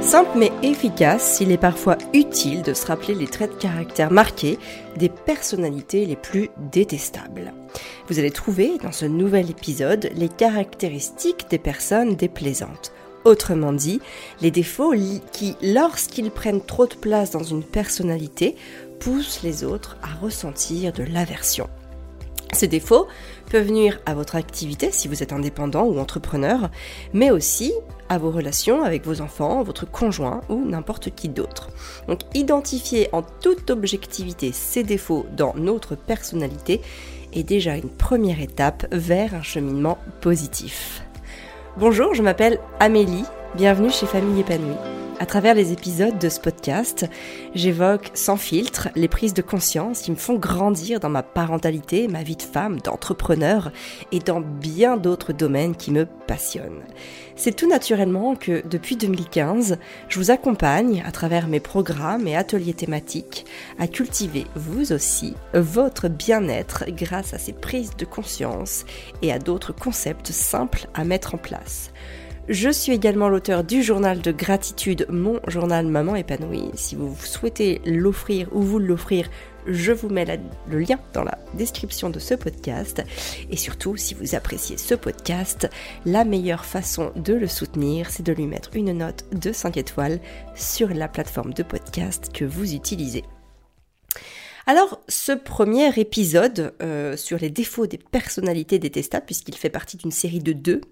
Simple mais efficace, il est parfois utile de se rappeler les traits de caractère marqués des personnalités les plus détestables. Vous allez trouver dans ce nouvel épisode les caractéristiques des personnes déplaisantes. Autrement dit, les défauts qui, lorsqu'ils prennent trop de place dans une personnalité, poussent les autres à ressentir de l'aversion. Ces défauts peuvent nuire à votre activité si vous êtes indépendant ou entrepreneur, mais aussi à vos relations avec vos enfants, votre conjoint ou n'importe qui d'autre. Donc identifier en toute objectivité ces défauts dans notre personnalité est déjà une première étape vers un cheminement positif. Bonjour, je m'appelle Amélie, bienvenue chez Famille épanouie. À travers les épisodes de ce podcast, j'évoque sans filtre les prises de conscience qui me font grandir dans ma parentalité, ma vie de femme, d'entrepreneur et dans bien d'autres domaines qui me passionnent. C'est tout naturellement que depuis 2015, je vous accompagne à travers mes programmes et ateliers thématiques à cultiver vous aussi votre bien-être grâce à ces prises de conscience et à d'autres concepts simples à mettre en place. Je suis également l'auteur du journal de gratitude, mon journal Maman épanouie. Si vous souhaitez l'offrir ou vous l'offrir, je vous mets le lien dans la description de ce podcast. Et surtout, si vous appréciez ce podcast, la meilleure façon de le soutenir, c'est de lui mettre une note de 5 étoiles sur la plateforme de podcast que vous utilisez. Alors, ce premier épisode euh, sur les défauts des personnalités détestables, puisqu'il fait partie d'une série de deux,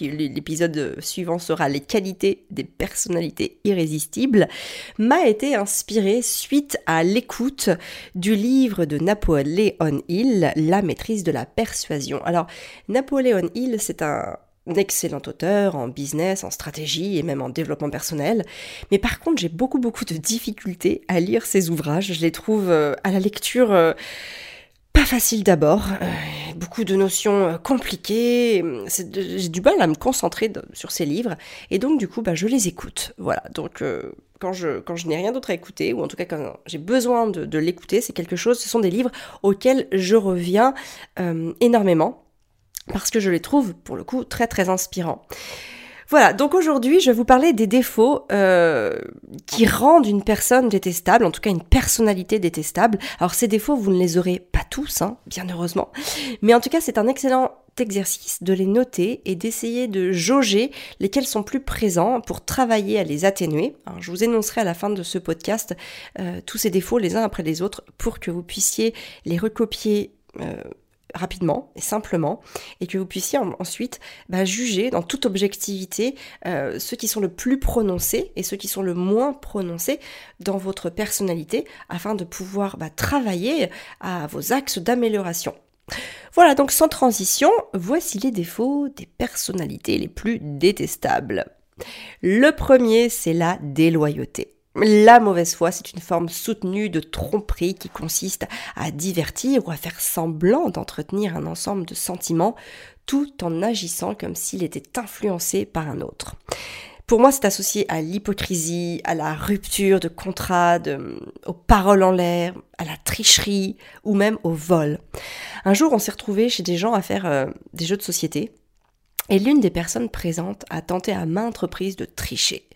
l'épisode suivant sera les qualités des personnalités irrésistibles, m'a été inspiré suite à l'écoute du livre de Napoléon Hill, La maîtrise de la persuasion. Alors, Napoléon Hill, c'est un excellent auteur en business, en stratégie et même en développement personnel. Mais par contre, j'ai beaucoup beaucoup de difficultés à lire ses ouvrages. Je les trouve euh, à la lecture euh, pas faciles d'abord, euh, beaucoup de notions compliquées. J'ai du mal à me concentrer sur ces livres et donc du coup, bah, je les écoute. Voilà. Donc quand je, quand je n'ai rien d'autre à écouter, ou en tout cas quand j'ai besoin de l'écouter, c'est quelque chose, ce sont des livres auxquels je reviens énormément parce que je les trouve pour le coup très très inspirants. Voilà, donc aujourd'hui je vais vous parler des défauts euh, qui rendent une personne détestable, en tout cas une personnalité détestable. Alors ces défauts, vous ne les aurez pas tous, hein, bien heureusement, mais en tout cas c'est un excellent exercice de les noter et d'essayer de jauger lesquels sont plus présents pour travailler à les atténuer. Je vous énoncerai à la fin de ce podcast euh, tous ces défauts les uns après les autres pour que vous puissiez les recopier. Euh, rapidement et simplement et que vous puissiez ensuite bah, juger dans toute objectivité euh, ceux qui sont le plus prononcés et ceux qui sont le moins prononcés dans votre personnalité afin de pouvoir bah, travailler à vos axes d'amélioration. Voilà, donc sans transition, voici les défauts des personnalités les plus détestables. Le premier, c'est la déloyauté. La mauvaise foi, c'est une forme soutenue de tromperie qui consiste à divertir ou à faire semblant d'entretenir un ensemble de sentiments tout en agissant comme s'il était influencé par un autre. Pour moi, c'est associé à l'hypocrisie, à la rupture de contrat, aux paroles en l'air, à la tricherie ou même au vol. Un jour, on s'est retrouvé chez des gens à faire euh, des jeux de société et l'une des personnes présentes a tenté à maintes reprises de tricher.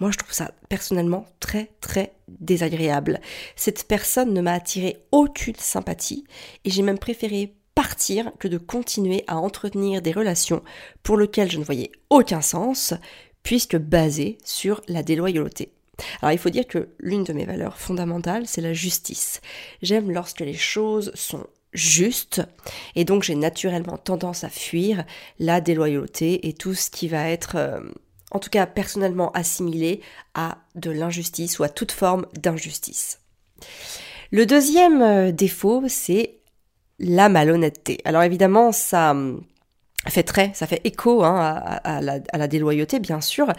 Moi, je trouve ça personnellement très très désagréable. Cette personne ne m'a attiré aucune sympathie et j'ai même préféré partir que de continuer à entretenir des relations pour lesquelles je ne voyais aucun sens, puisque basées sur la déloyauté. Alors il faut dire que l'une de mes valeurs fondamentales, c'est la justice. J'aime lorsque les choses sont juste et donc j'ai naturellement tendance à fuir la déloyauté et tout ce qui va être euh, en tout cas personnellement assimilé à de l'injustice ou à toute forme d'injustice. Le deuxième euh, défaut, c'est la malhonnêteté. Alors évidemment, ça fait très, ça fait écho hein, à, la, déloyauté, bien sûr.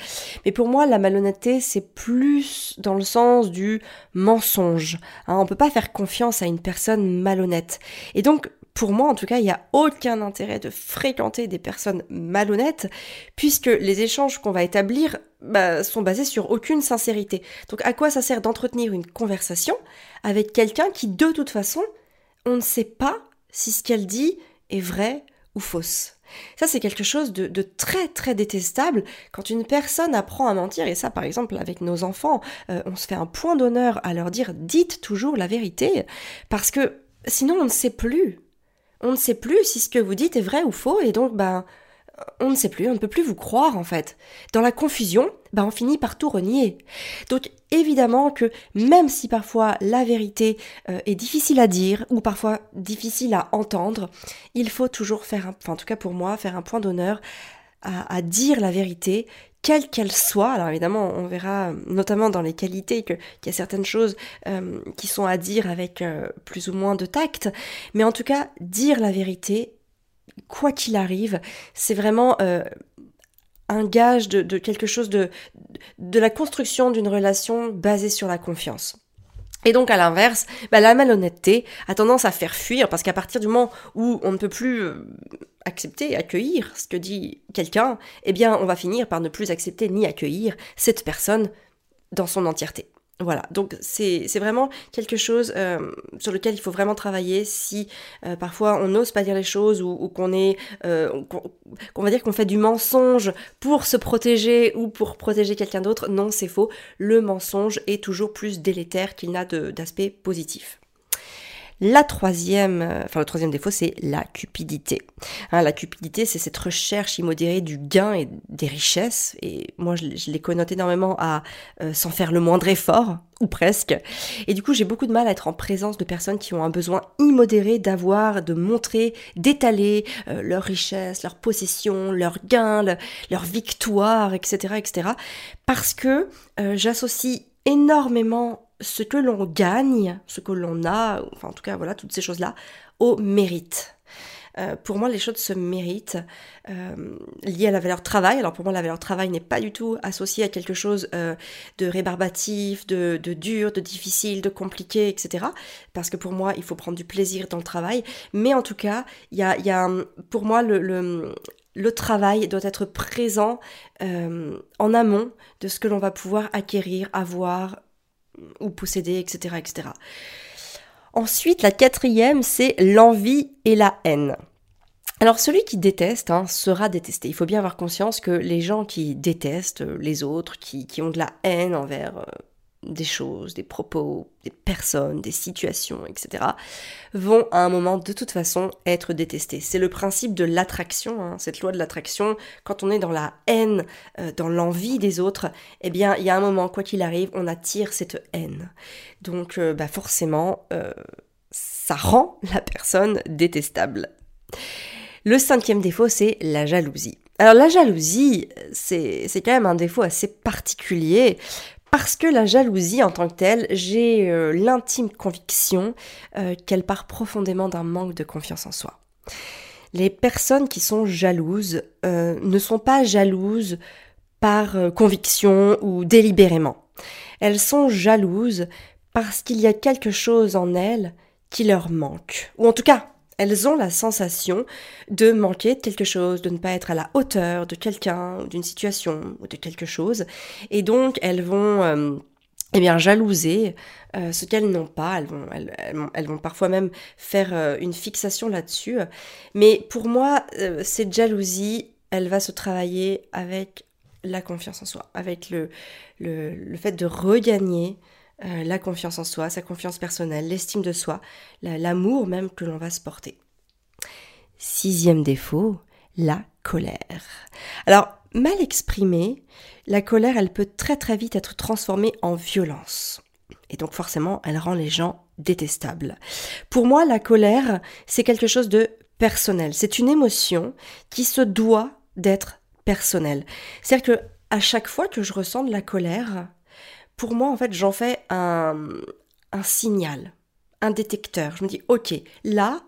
Mais pour moi, la malhonnêteté, c'est plus dans le sens du mensonge. Hein. On peut pas faire confiance à une personne malhonnête. Et donc, pour moi, en tout cas, il n'y a aucun intérêt de fréquenter des personnes malhonnêtes, puisque les échanges qu'on va établir bah, sont basés sur aucune sincérité. Donc, à quoi ça sert d'entretenir une conversation avec quelqu'un qui, de toute façon, on ne sait pas si ce qu'elle dit est vrai ou fausse? Ça, c'est quelque chose de, très très détestable quand une personne apprend à mentir. Et ça, par exemple, avec nos enfants, euh, on se fait un point d'honneur à leur dire dites toujours la vérité, parce que sinon on ne sait plus. On ne sait plus si ce que vous dites est vrai ou faux, et donc, ben, on ne sait plus, on ne peut plus vous croire en fait. Dans la confusion, ben on finit par tout renier. Donc évidemment que même si parfois la vérité euh, est difficile à dire ou parfois difficile à entendre, il faut toujours faire, un, enfin en tout cas pour moi, faire un point d'honneur à, dire la vérité, quelle qu'elle soit. Alors évidemment, on verra notamment dans les qualités qu'il y a certaines choses euh, qui sont à dire avec euh, plus ou moins de tact, mais en tout cas, dire la vérité quoi qu'il arrive, c'est vraiment euh, un gage de, quelque chose de, la construction d'une relation basée sur la confiance. Et donc à l'inverse, bah, la malhonnêteté a tendance à faire fuir parce qu'à partir du moment où on ne peut plus euh, accepter, accueillir ce que dit quelqu'un, eh bien on va finir par ne plus accepter ni accueillir cette personne dans son entièreté. Voilà, donc c'est vraiment quelque chose euh, sur lequel il faut vraiment travailler si euh, parfois on n'ose pas dire les choses ou, qu'on est, euh, qu'on va dire qu'on fait du mensonge pour se protéger ou pour protéger quelqu'un d'autre. Non, c'est faux. Le mensonge est toujours plus délétère qu'il n'a d'aspect positif. La troisième, euh, enfin le troisième défaut, c'est la cupidité. Hein, la cupidité, c'est cette recherche immodérée du gain et des richesses. Et moi, je, l'ai connoté énormément à euh, sans faire le moindre effort, ou presque. Et du coup, j'ai beaucoup de mal à être en présence de personnes qui ont un besoin immodéré d'avoir, de montrer, d'étaler euh, leur richesse, leur possession, leur gain, leur victoire, etc., etc. Parce que j'associe énormément ce que l'on gagne, ce que l'on a, enfin en tout cas voilà, toutes ces choses-là, au mérite. Euh, pour moi, les choses se méritent, euh, liées à la valeur travail. Alors pour moi, la valeur travail n'est pas du tout associée à quelque chose euh, de rébarbatif, de, dur, de difficile, de compliqué, etc. Parce que pour moi, il faut prendre du plaisir dans le travail. Mais en tout cas, il y a, pour moi le, le, le travail doit être présent en amont de ce que l'on va pouvoir acquérir, avoir, ou posséder, etc., etc. Ensuite, la quatrième, c'est l'envie et la haine. Alors celui qui déteste hein, sera détesté. Il faut bien avoir conscience que les gens qui détestent les autres, qui, qui ont de la haine envers euh, des choses, des propos, des personnes, des situations, etc., vont à un moment de toute façon être détestés. C'est le principe de l'attraction, hein, cette loi de l'attraction. Quand on est dans la haine, euh, dans l'envie des autres, eh bien, il y a un moment, quoi qu'il arrive, on attire cette haine. Donc, euh, bah forcément, euh, ça rend la personne détestable. Le cinquième défaut, c'est la jalousie. Alors la jalousie, c'est quand même un défaut assez particulier parce que la jalousie en tant que telle, j'ai euh, l'intime conviction euh, qu'elle part profondément d'un manque de confiance en soi. Les personnes qui sont jalouses euh, ne sont pas jalouses par conviction ou délibérément. Elles sont jalouses parce qu'il y a quelque chose en elles qui leur manque. Ou en tout cas, elles ont la sensation de manquer de quelque chose, de ne pas être à la hauteur de quelqu'un, d'une situation, ou de quelque chose. Et donc, elles vont... Euh, eh bien, jalouser euh, ce qu'elles n'ont pas. Elles vont, elles, vont parfois même faire euh, une fixation là-dessus. Mais pour moi, cette jalousie, elle va se travailler avec la confiance en soi, avec le, fait de regagner euh, la confiance en soi, sa confiance personnelle, l'estime de soi, l'amour même que l'on va se porter. Sixième défaut, la colère. Alors, mal exprimée, la colère, elle peut très très vite être transformée en violence. Et donc forcément, elle rend les gens détestables. Pour moi, la colère, c'est quelque chose de personnel. C'est une émotion qui se doit d'être personnelle. C'est-à-dire que à chaque fois que je ressens de la colère, pour moi, en fait, j'en fais un, un signal, un détecteur. Je me dis, ok, là,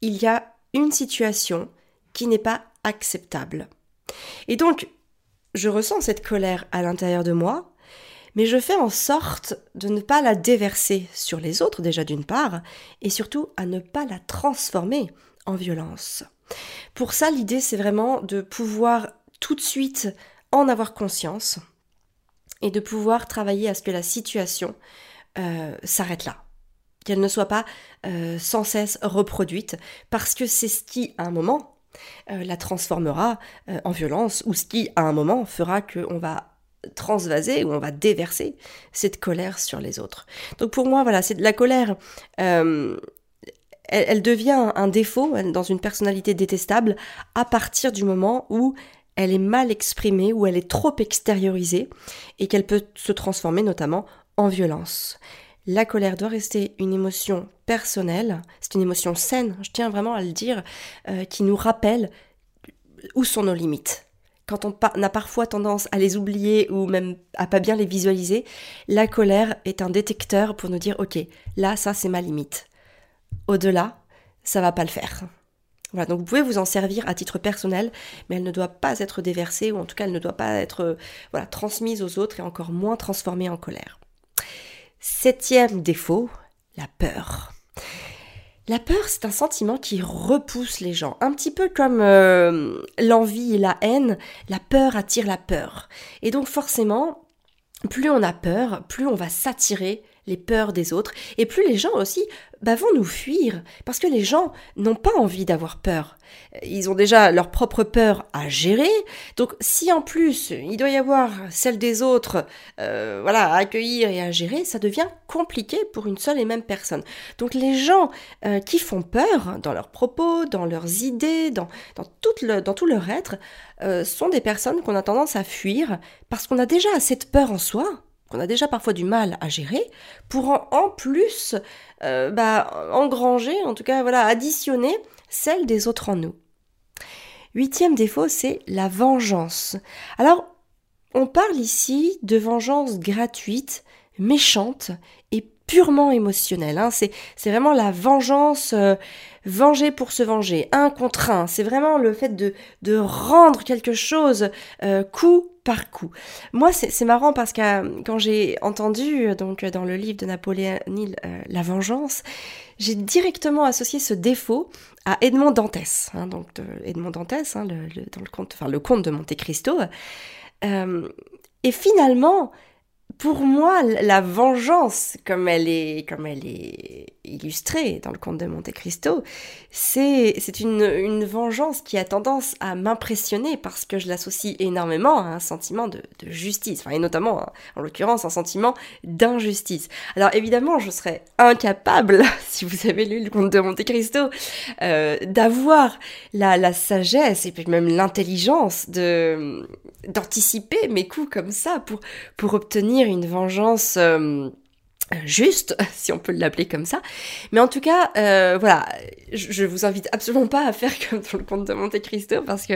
il y a une situation qui n'est pas acceptable. Et donc, je ressens cette colère à l'intérieur de moi, mais je fais en sorte de ne pas la déverser sur les autres déjà d'une part, et surtout à ne pas la transformer en violence. Pour ça, l'idée, c'est vraiment de pouvoir tout de suite en avoir conscience, et de pouvoir travailler à ce que la situation euh, s'arrête là, qu'elle ne soit pas euh, sans cesse reproduite, parce que c'est ce qui, à un moment, euh, la transformera en violence, ou ce qui, à un moment, fera qu'on va transvaser ou on va déverser cette colère sur les autres. Donc pour moi, voilà, c'est de la colère. Elle, devient un défaut dans une personnalité détestable à partir du moment où elle est mal exprimée, où elle est trop extériorisée et qu'elle peut se transformer notamment en violence. La colère doit rester une émotion personnelle, c'est une émotion saine, je tiens vraiment à le dire, euh, qui nous rappelle où sont nos limites. Quand on a parfois tendance à les oublier ou même à pas bien les visualiser, la colère est un détecteur pour nous dire ok, là ça c'est ma limite. Au-delà, ça va pas le faire. Voilà, donc vous pouvez vous en servir à titre personnel, mais elle ne doit pas être déversée, ou en tout cas elle ne doit pas être euh, voilà, transmise aux autres et encore moins transformée en colère. Septième défaut, la peur. La peur, c'est un sentiment qui repousse les gens, un petit peu comme euh, l'envie et la haine. La peur attire la peur. Et donc forcément, plus on a peur, plus on va s'attirer les peurs des autres, et plus les gens aussi bah, vont nous fuir, parce que les gens n'ont pas envie d'avoir peur. Ils ont déjà leur propre peur à gérer, donc si en plus il doit y avoir celle des autres, euh, voilà, à accueillir et à gérer, ça devient compliqué pour une seule et même personne. Donc les gens euh, qui font peur dans leurs propos, dans leurs idées, dans, dans, le, dans tout leur être, euh, sont des personnes qu'on a tendance à fuir parce qu'on a déjà cette peur en soi qu'on a déjà parfois du mal à gérer, pour en, plus euh, bah, engranger, en tout cas voilà, additionner celle des autres en nous. Huitième défaut, c'est la vengeance. Alors, on parle ici de vengeance gratuite, méchante et purement émotionnelle. Hein. C'est, vraiment la vengeance, euh, venger pour se venger, un contre un. C'est vraiment le fait de, de rendre quelque chose euh, coup Moi, c'est marrant parce que euh, quand j'ai entendu donc dans le livre de Napoléon Hill euh, La vengeance, j'ai directement associé ce défaut à Edmond Dantès, hein, Edmond Dantès, hein, le, conte, de Monte Cristo. Euh, et finalement, pour moi, la vengeance, comme elle est, comme elle est illustrée dans le conte de Monte Cristo, c'est, c'est une, une vengeance qui a tendance à m'impressionner parce que je l'associe énormément à un sentiment de, de justice, enfin, et notamment, hein, en l'occurrence, un sentiment d'injustice. Alors évidemment, je serais incapable, si vous avez lu le conte de Monte Cristo, euh, d'avoir la, la sagesse et puis même l'intelligence de, d'anticiper mes coups comme ça pour, pour obtenir une vengeance euh, juste, si on peut l'appeler comme ça. Mais en tout cas, euh, voilà, je, vous invite absolument pas à faire comme dans le conte de Monte Cristo parce que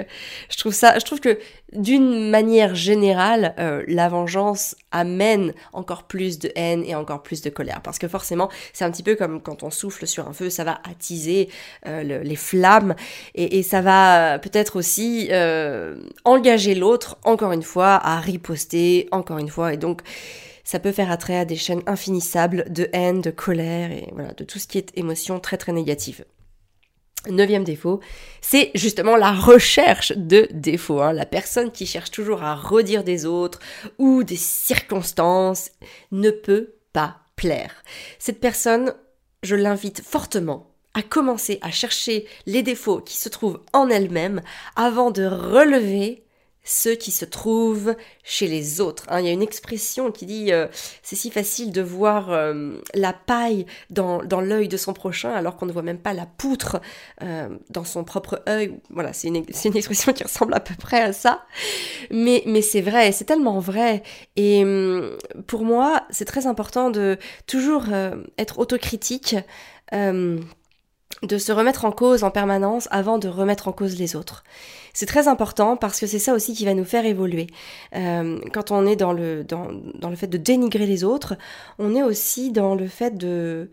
je trouve ça, je trouve que d'une manière générale, euh, la vengeance amène encore plus de haine et encore plus de colère parce que forcément, c'est un petit peu comme quand on souffle sur un feu, ça va attiser euh, les flammes et, et, ça va peut-être aussi euh, engager l'autre encore une fois à riposter encore une fois et donc ça peut faire attrait à des chaînes infinissables de haine, de colère et de tout ce qui est émotion très très négative. Neuvième défaut, c'est justement la recherche de défauts. Hein. La personne qui cherche toujours à redire des autres ou des circonstances ne peut pas plaire. Cette personne, je l'invite fortement à commencer à chercher les défauts qui se trouvent en elle-même avant de relever ceux qui se trouvent chez les autres. Hein. Il y a une expression qui dit euh, c'est si facile de voir euh, la paille dans, dans l'œil de son prochain alors qu'on ne voit même pas la poutre euh, dans son propre œil. Voilà, c'est une, une, expression qui ressemble à peu près à ça. Mais, mais c'est vrai, c'est tellement vrai. Et hum, pour moi, c'est très important de toujours être autocritique de se remettre en cause en permanence avant de remettre en cause les autres. C'est très important parce que c'est ça aussi qui va nous faire évoluer. Euh, quand on est dans le, dans, dans, le fait de dénigrer les autres, on est aussi dans le fait de...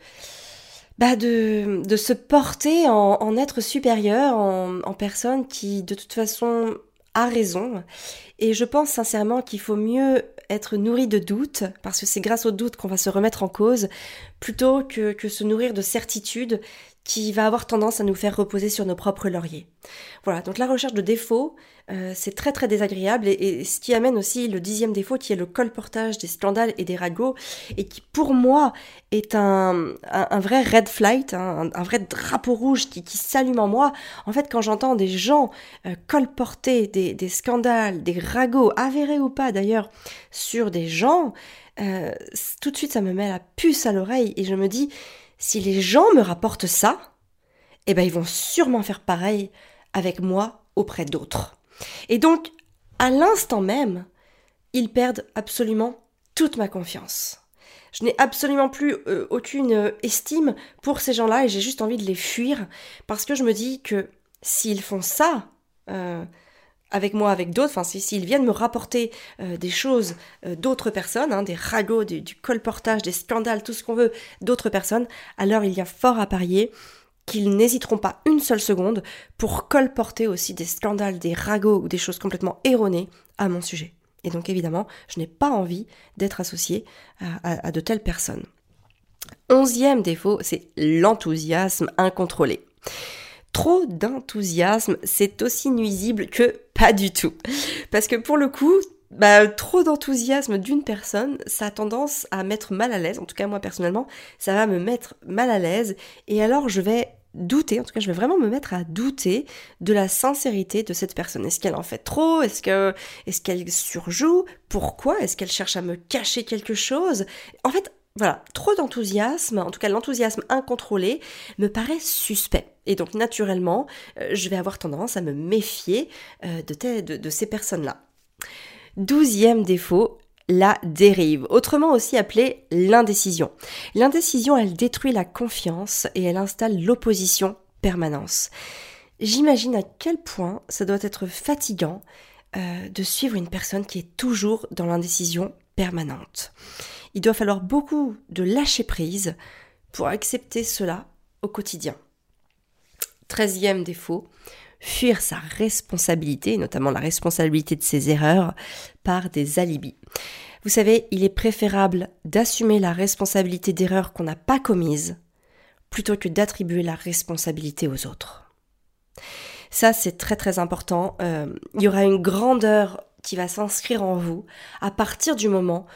Bah de, de se porter en, en être supérieur, en, en personne qui de toute façon a raison. Et je pense sincèrement qu'il faut mieux être nourri de doutes, parce que c'est grâce aux doutes qu'on va se remettre en cause, plutôt que, que se nourrir de certitudes qui va avoir tendance à nous faire reposer sur nos propres lauriers. Voilà, donc la recherche de défauts, euh, c'est très très désagréable et, ce qui amène aussi le dixième défaut qui est le colportage des scandales et des ragots et qui pour moi est un, un, vrai red flight, hein, un, vrai drapeau rouge qui, qui s'allume en moi. En fait, quand j'entends des gens euh, colporter des, des scandales, des ragots, avérés ou pas d'ailleurs, sur des gens, euh, tout de suite ça me met la puce à l'oreille et je me dis si les gens me rapportent ça, eh ben ils vont sûrement faire pareil avec moi auprès d'autres. Et donc, à l'instant même, ils perdent absolument toute ma confiance. Je n'ai absolument plus euh, aucune euh, estime pour ces gens-là et j'ai juste envie de les fuir parce que je me dis que s'ils font ça euh, avec moi, avec d'autres, enfin s'ils viennent me rapporter des choses d'autres personnes, hein, des ragots, du, colportage, des scandales, tout ce qu'on veut d'autres personnes, alors il y a fort à parier qu'ils n'hésiteront pas une seule seconde pour colporter aussi des scandales, des ragots ou des choses complètement erronées à mon sujet. Et donc évidemment, je n'ai pas envie d'être associé à, de telles personnes. Onzième défaut, c'est l'enthousiasme incontrôlé. Trop d'enthousiasme, c'est aussi nuisible que pas du tout. Parce que pour le coup, bah, trop d'enthousiasme d'une personne, ça a tendance à mettre mal à l'aise. En tout cas, moi personnellement, ça va me mettre mal à l'aise. Et alors, je vais douter, en tout cas je vais vraiment me mettre à douter de la sincérité de cette personne. Est-ce qu'elle en fait trop? Est-ce est-ce qu'elle surjoue? Pourquoi? Est-ce qu'elle cherche à me cacher quelque chose? En fait, voilà, trop d'enthousiasme, en tout cas l'enthousiasme incontrôlé, me paraît suspect. Et donc naturellement, euh, je vais avoir tendance à me méfier euh, de, ces personnes-là. Douzième défaut, la dérive, autrement aussi appelée l'indécision. L'indécision, elle détruit la confiance et elle installe l'opposition permanence. J'imagine à quel point ça doit être fatigant euh, de suivre une personne qui est toujours dans l'indécision permanente. Il doit falloir beaucoup de lâcher prise pour accepter cela au quotidien. Treizième défaut, fuir sa responsabilité, notamment la responsabilité de ses erreurs, par des alibis. Vous savez, il est préférable d'assumer la responsabilité d'erreurs qu'on n'a pas commises plutôt que d'attribuer la responsabilité aux autres. Ça, c'est très très important. Euh, il y aura une grandeur qui va s'inscrire en vous à partir du moment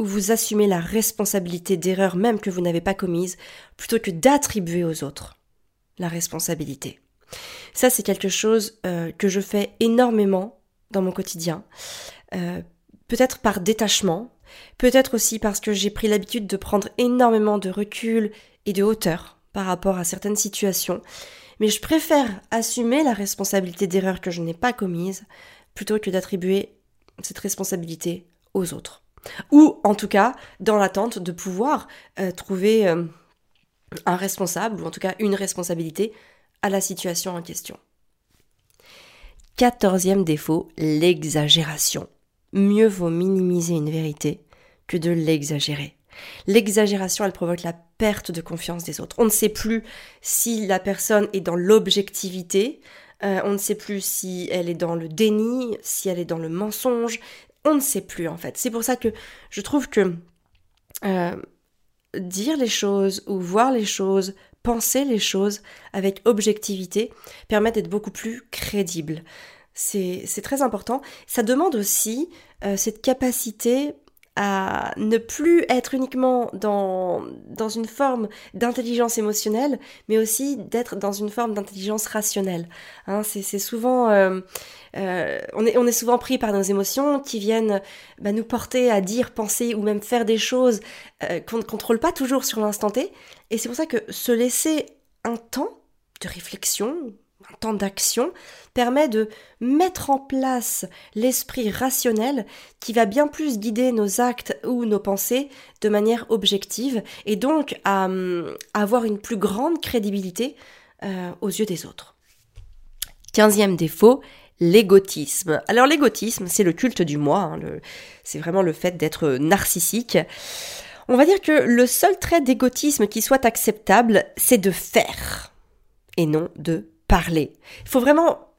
où vous assumez la responsabilité d'erreurs même que vous n'avez pas commises plutôt que d'attribuer aux autres la responsabilité. Ça, c'est quelque chose euh, que je fais énormément dans mon quotidien. Euh, peut-être par détachement, peut-être aussi parce que j'ai pris l'habitude de prendre énormément de recul et de hauteur par rapport à certaines situations. Mais je préfère assumer la responsabilité d'erreurs que je n'ai pas commises plutôt que d'attribuer cette responsabilité aux autres. Ou en tout cas, dans l'attente de pouvoir euh, trouver un responsable, ou en tout cas une responsabilité à la situation en question. Quatorzième défaut, l'exagération. Mieux vaut minimiser une vérité que de l'exagérer. L'exagération, elle provoque la perte de confiance des autres. On ne sait plus si la personne est dans l'objectivité, euh, on ne sait plus si elle est dans le déni, si elle est dans le mensonge, on ne sait plus en fait. C'est pour ça que je trouve que euh, dire les choses ou voir les choses penser les choses avec objectivité permet d'être beaucoup plus crédible. C'est très important. Ça demande aussi euh, cette capacité à ne plus être uniquement dans, dans une forme d'intelligence émotionnelle, mais aussi d'être dans une forme d'intelligence rationnelle. Hein, c'est souvent, euh, euh, on, est, on est souvent pris par nos émotions qui viennent bah, nous porter à dire, penser ou même faire des choses euh, qu'on ne contrôle pas toujours sur l'instant T. Et c'est pour ça que se laisser un temps de réflexion, temps d'action permet de mettre en place l'esprit rationnel qui va bien plus guider nos actes ou nos pensées de manière objective et donc à, avoir une plus grande crédibilité euh, aux yeux des autres. Quinzième défaut, l'égotisme. Alors l'égotisme, c'est le culte du moi, hein, c'est vraiment le fait d'être narcissique. On va dire que le seul trait d'égotisme qui soit acceptable, c'est de faire et non de Il faut vraiment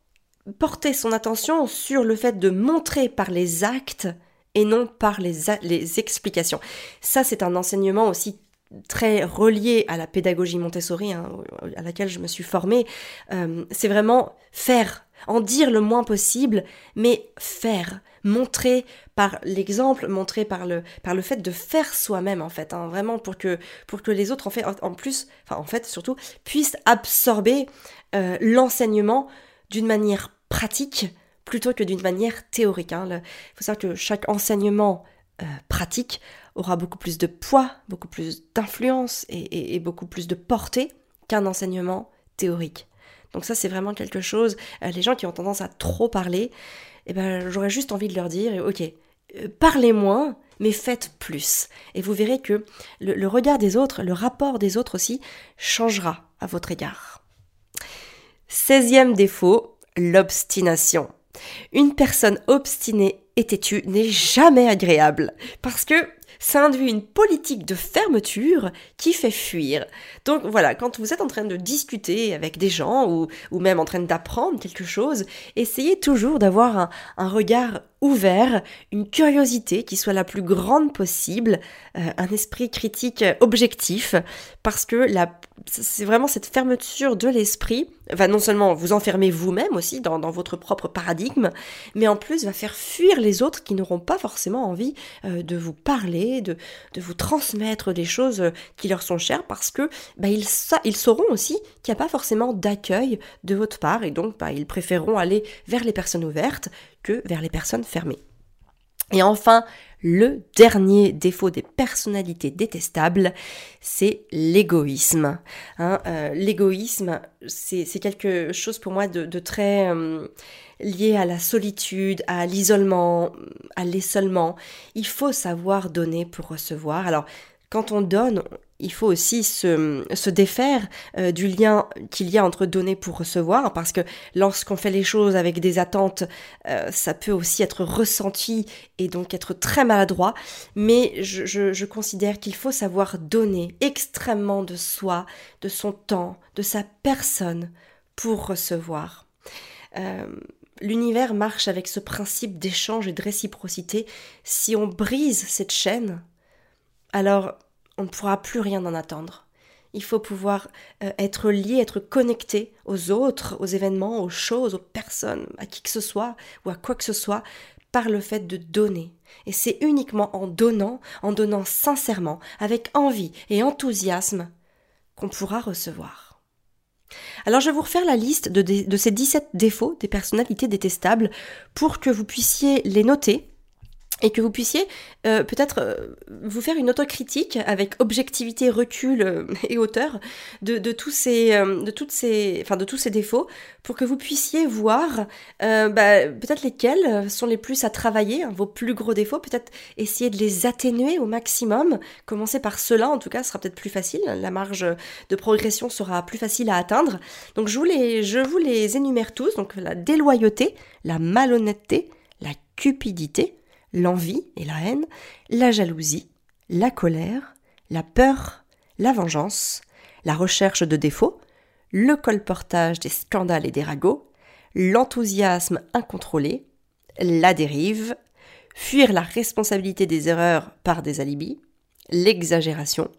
porter son attention sur le fait de montrer par les actes et non par les, explications. Ça, c'est un enseignement aussi très relié à la pédagogie Montessori, hein, à laquelle je me suis formée, euh, c'est vraiment faire, en dire le moins possible, mais faire, montrer par l'exemple, montrer par le, fait de faire soi-même en fait, hein, vraiment pour que, pour que les autres en fait, en plus, enfin en fait surtout, puissent absorber euh, l'enseignement d'une manière pratique plutôt que d'une manière théorique. Hein. Il faut savoir que chaque enseignement euh, pratique aura beaucoup plus de poids, beaucoup plus d'influence et, beaucoup plus de portée qu'un enseignement théorique. Donc ça c'est vraiment quelque chose, euh, les gens qui ont tendance à trop parler, eh ben, j'aurais juste envie de leur dire, ok, euh, parlez moins, mais faites plus. Et vous verrez que le, regard des autres, le rapport des autres aussi, changera à votre égard. 16 défaut, l'obstination. Une personne obstinée et têtue n'est jamais agréable, parce que ça induit une politique de fermeture qui fait fuir. Donc voilà, quand vous êtes en train de discuter avec des gens ou, ou même en train d'apprendre quelque chose, essayez toujours d'avoir un, un regard ouvert, une curiosité qui soit la plus grande possible, euh, un esprit critique objectif, parce que la, c'est vraiment cette fermeture de l'esprit va non seulement vous enfermer vous-même aussi dans, votre propre paradigme, mais en plus va faire fuir les autres qui n'auront pas forcément envie euh, de vous parler, de, vous transmettre des choses qui leur sont chères, parce que bah, ils, ils sauront aussi qu'il n'y a pas forcément d'accueil de votre part, et donc bah, ils préféreront aller vers les personnes ouvertes que vers les personnes fermées. Et enfin, le dernier défaut des personnalités détestables, c'est l'égoïsme. Hein, euh, l'égoïsme, c'est quelque chose pour moi de, très euh, lié à la solitude, à l'isolement, à l'essolement. Il faut savoir donner pour recevoir. Alors, quand on donne, il faut aussi se, se défaire euh, du lien qu'il y a entre donner pour recevoir, parce que lorsqu'on fait les choses avec des attentes, euh, ça peut aussi être ressenti et donc être très maladroit. Mais je, je, considère qu'il faut savoir donner extrêmement de soi, de son temps, de sa personne pour recevoir. Euh, l'univers marche avec ce principe d'échange et de réciprocité. Si on brise cette chaîne, alors on ne pourra plus rien en attendre. Il faut pouvoir euh, être lié, être connecté aux autres, aux événements, aux choses, aux personnes, à qui que ce soit ou à quoi que ce soit, par le fait de donner. Et c'est uniquement en donnant, en donnant sincèrement, avec envie et enthousiasme, qu'on pourra recevoir. Alors je vais vous refaire la liste de, de ces 17 défauts des personnalités détestables pour que vous puissiez les noter et que vous puissiez euh, peut-être euh, vous faire une autocritique avec objectivité, recul euh, et hauteur de, tous ces, de toutes ces, enfin de tous ces défauts, pour que vous puissiez voir bah, peut-être lesquels sont les plus à travailler, hein, vos plus gros défauts, peut-être essayer de les atténuer au maximum. Commencer par cela, en tout cas, sera peut-être plus facile. La marge de progression sera plus facile à atteindre. Donc je vous les, je vous les énumère tous. Donc la déloyauté, la malhonnêteté, la cupidité l'envie et la haine, la jalousie, la colère, la peur, la vengeance, la recherche de défauts, le colportage des scandales et des ragots, l'enthousiasme incontrôlé, la dérive, fuir la responsabilité des erreurs par des alibis, l'exagération,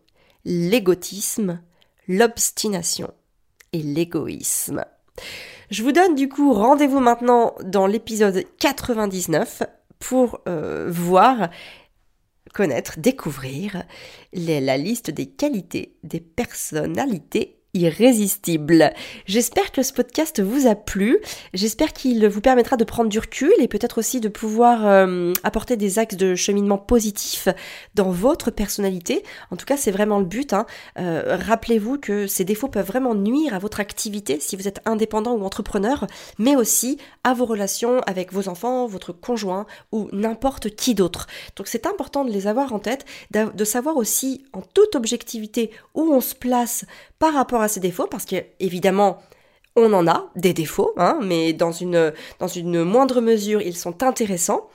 l'égotisme, l'obstination et l'égoïsme. Je vous donne du coup rendez-vous maintenant dans l'épisode 99 pour euh, voir, connaître, découvrir la liste des qualités des personnalités irrésistible. J'espère que ce podcast vous a plu. J'espère qu'il vous permettra de prendre du recul et peut-être aussi de pouvoir euh, apporter des axes de cheminement positifs dans votre personnalité. En tout cas, c'est vraiment le but. Hein. Euh, rappelez-vous que ces défauts peuvent vraiment nuire à votre activité si vous êtes indépendant ou entrepreneur, mais aussi à vos relations avec vos enfants, votre conjoint ou n'importe qui d'autre. Donc c'est important de les avoir en tête, de savoir aussi en toute objectivité où on se place par rapport à ses défauts, parce que évidemment, On en a des défauts, hein, mais dans une, moindre mesure, ils sont intéressants.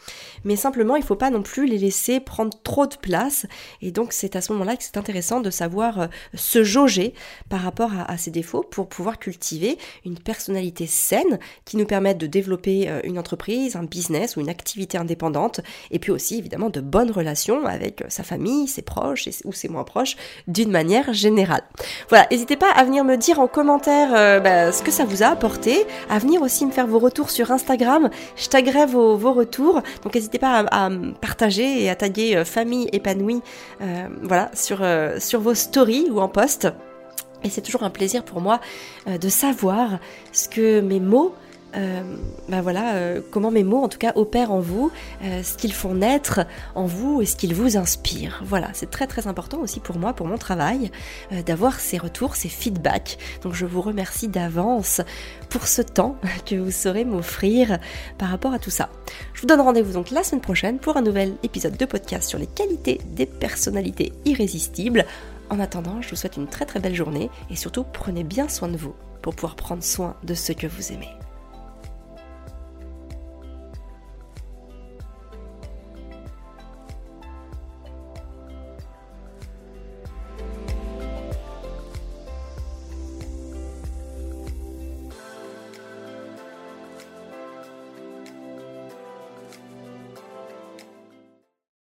Mais simplement il ne faut pas non plus les laisser prendre trop de place. Et donc c'est à ce moment-là que c'est intéressant de savoir euh, se jauger par rapport à, ces défauts pour pouvoir cultiver une personnalité saine qui nous permette de développer euh, une entreprise, un business ou une activité indépendante. Et puis aussi évidemment de bonnes relations avec euh, sa famille, ses proches ou ses moins proches d'une manière générale. Voilà, n'hésitez pas à venir me dire en commentaire bah, ce que ça vous a apporté, à venir aussi me faire vos retours sur Instagram, je taguerai vos, vos retours, donc n'hésitez pas à, partager et à taguer euh, famille épanouie euh, voilà, sur, euh, sur vos stories ou en post. Et c'est toujours un plaisir pour moi de savoir ce que mes mots bah voilà, euh, comment mes mots en tout cas opèrent en vous, euh, ce qu'ils font naître en vous et ce qu'ils vous inspirent. Voilà, c'est très très important aussi pour moi, pour mon travail, d'avoir ces retours, ces feedbacks. Donc je vous remercie d'avance pour ce temps que vous saurez m'offrir par rapport à tout ça. Je vous donne rendez-vous donc la semaine prochaine pour un nouvel épisode de podcast sur les qualités des personnalités irrésistibles. En attendant, je vous souhaite une très très belle journée et surtout prenez bien soin de vous pour pouvoir prendre soin de ceux que vous aimez.